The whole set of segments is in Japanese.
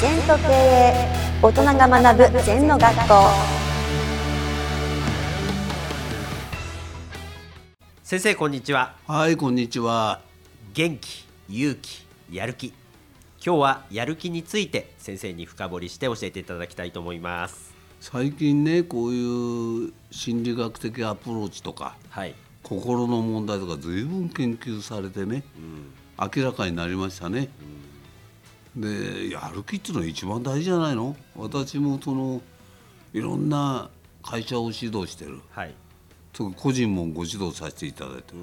全と経営大人が学ぶ全の学校。先生こんにちは。はい、こんにちは。元気勇気やる気。今日はやる気について先生に深掘りして教えていただきたいと思います。最近ね、こういう心理学的アプローチとか、はい。心の問題とか随分研究されてね、明らかになりましたね。で、やる気っていうのは一番大事じゃないの？私もそのいろんな会社を指導してる、はい。個人もご指導させていただいてる、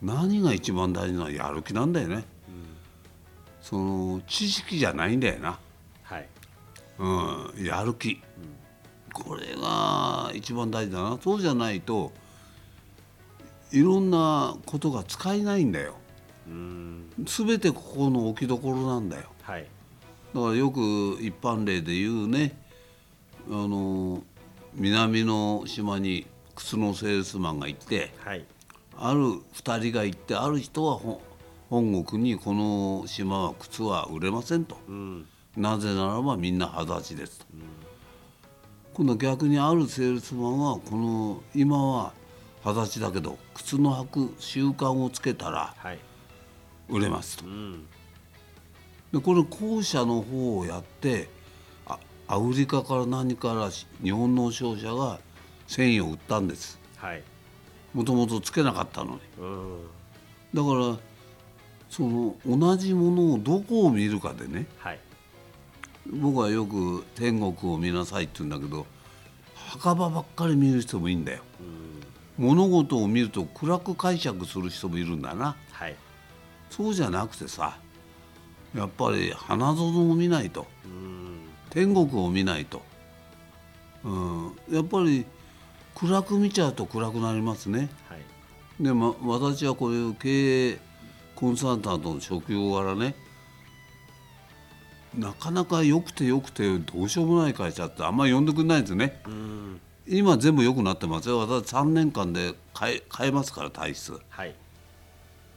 何が一番大事なの？はやる気なんだよね。その知識じゃないんだよな。はい。うん、やる気、これが一番大事だな。そうじゃないといろんなことが使えないんだよ。うん全てここの置きどころなんだよ。はい。だからよく一般例で言うねあの南の島に靴のセールスマンが行ってはい。ある2人が行ってある人はほ本国にこの島は靴は売れませんと。うん。なぜならばみんな裸足ですと、今度逆にあるセールスマンはこの今は裸足だけど靴の履く習慣をつけたらはい売れますと。うん。でこれ後者の方をやってあアフリカから何からし日本の商社が繊維を売ったんです。はい。もともとつけなかったのに。うん。だからその同じものをどこを見るかでねはい。僕はよく天国を見なさいって言うんだけど墓場ばっかり見る人もいいんだよ。物事を見ると暗く解釈する人もいるんだな。はいそうじゃなくてさやっぱり花園を見ないとうん天国を見ないと、うん、やっぱり暗く見ちゃうと暗くなりますね。はい。で、ま、私はこういう経営コンサルタントの職業柄ねなかなか良くて良くてどうしようもない会社ってあんまり呼んでくれないんですよね。うん。今全部良くなってますよ。私3年間で変え変えますから体質。はい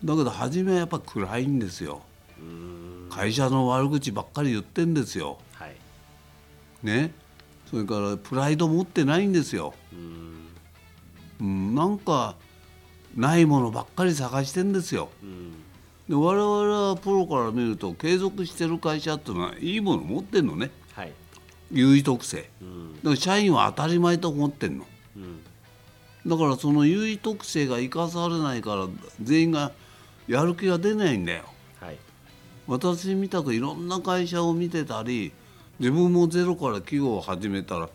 だけど初めはやっぱ暗いんですよ。うん会社の悪口ばっかり言ってんですよ。はい。ね。それからプライド持ってないんですよ、うん。うん、なんかないものばっかり探してんですよ。うん。で我々はプロから見ると継続してる会社っていうのはいいもの持ってんのね。はい。優位特性。うん。だから社員は当たり前と思ってんの。うん。だからその優位特性が生かされないから全員がやる気が出ないんだよ。はい。私みたくいろんな会社を見てたり自分もゼロから企業を始めたら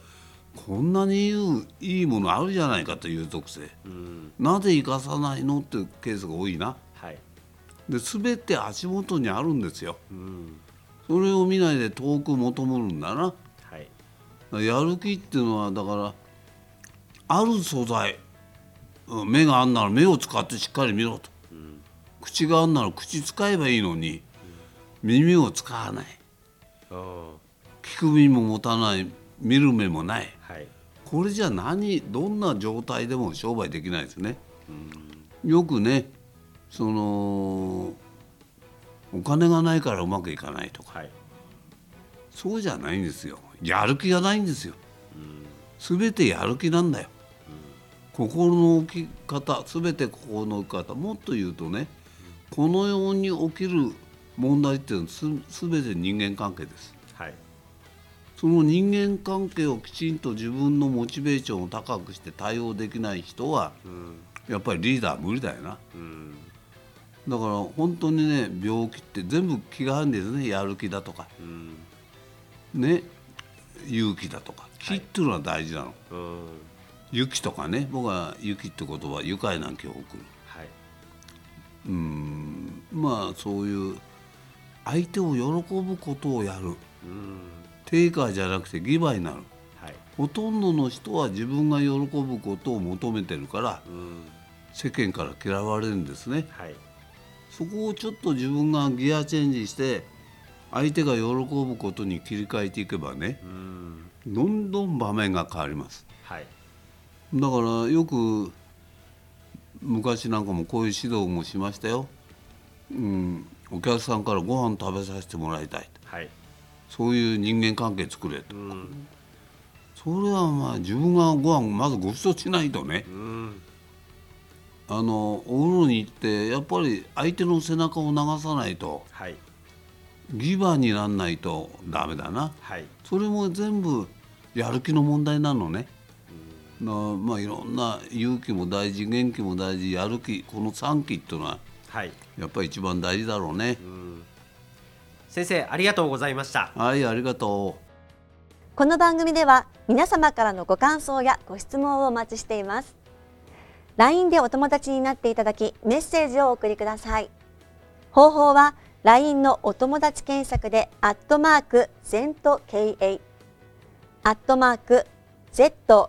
こんなにいいいいものあるじゃないかという特性。うん。なぜ生かさないのっていうケースが多いな。はい。で全て足元にあるんですよ。うん。それを見ないで遠く求めるんだな。はい。やる気っていうのはだからある素材うん目があんなら目を使ってしっかり見ろと、口があんなら口使えばいいのに、耳を使わない。聞く耳も持たない。見る目もない。はい。これじゃ何どんな状態でも商売できないですね、よくねそのお金がないからうまくいかないとか。はい。そうじゃないんですよ。やる気がないんですよ、全てやる気なんだよ、心の置き方全て心の置き方。もっと言うとねこの世に起きる問題っていうのはす全て人間関係です。はい。その人間関係をきちんと自分のモチベーションを高くして対応できない人はうん。やっぱりリーダー無理だよな。うん。だから本当にね病気って全部気があるんですね。やる気だとか。うん。ね。勇気だとか。気っていうのは大事なの、うん。雪とかね。僕は雪って言葉愉快な気を送る。はい。うんまあそういう相手を喜ぶことをやる。うん。テイカーじゃなくてギバーになる。はい。ほとんどの人は自分が喜ぶことを求めてるからうん。世間から嫌われるんですね。はい。そこをちょっと自分がギアチェンジして相手が喜ぶことに切り替えていけばねうん。どんどん場面が変わります。はい。だからよく昔なんかもこういう指導もしましたよ、うん、お客さんからご飯食べさせてもらいたいはい。そういう人間関係作れと、うん。それはまあ自分がご飯まずご馳走しないとね。うん。あのお風呂に行ってやっぱり相手の背中を流さないと。はい。ギバーにならないとダメだな。はい。それも全部やる気の問題なのね。なまあいろんな勇気も大事元気も大事やる気この3期っていうのははい。やっぱり一番大事だろうね。先生ありがとうございました。はいありがとう。この番組では皆様からのご感想やご質問をお待ちしています。LINE でお友達になっていただきメッセージをお送りください。方法は LINE のお友達検索でアットマーク ZENTKA アットマーク ZENTO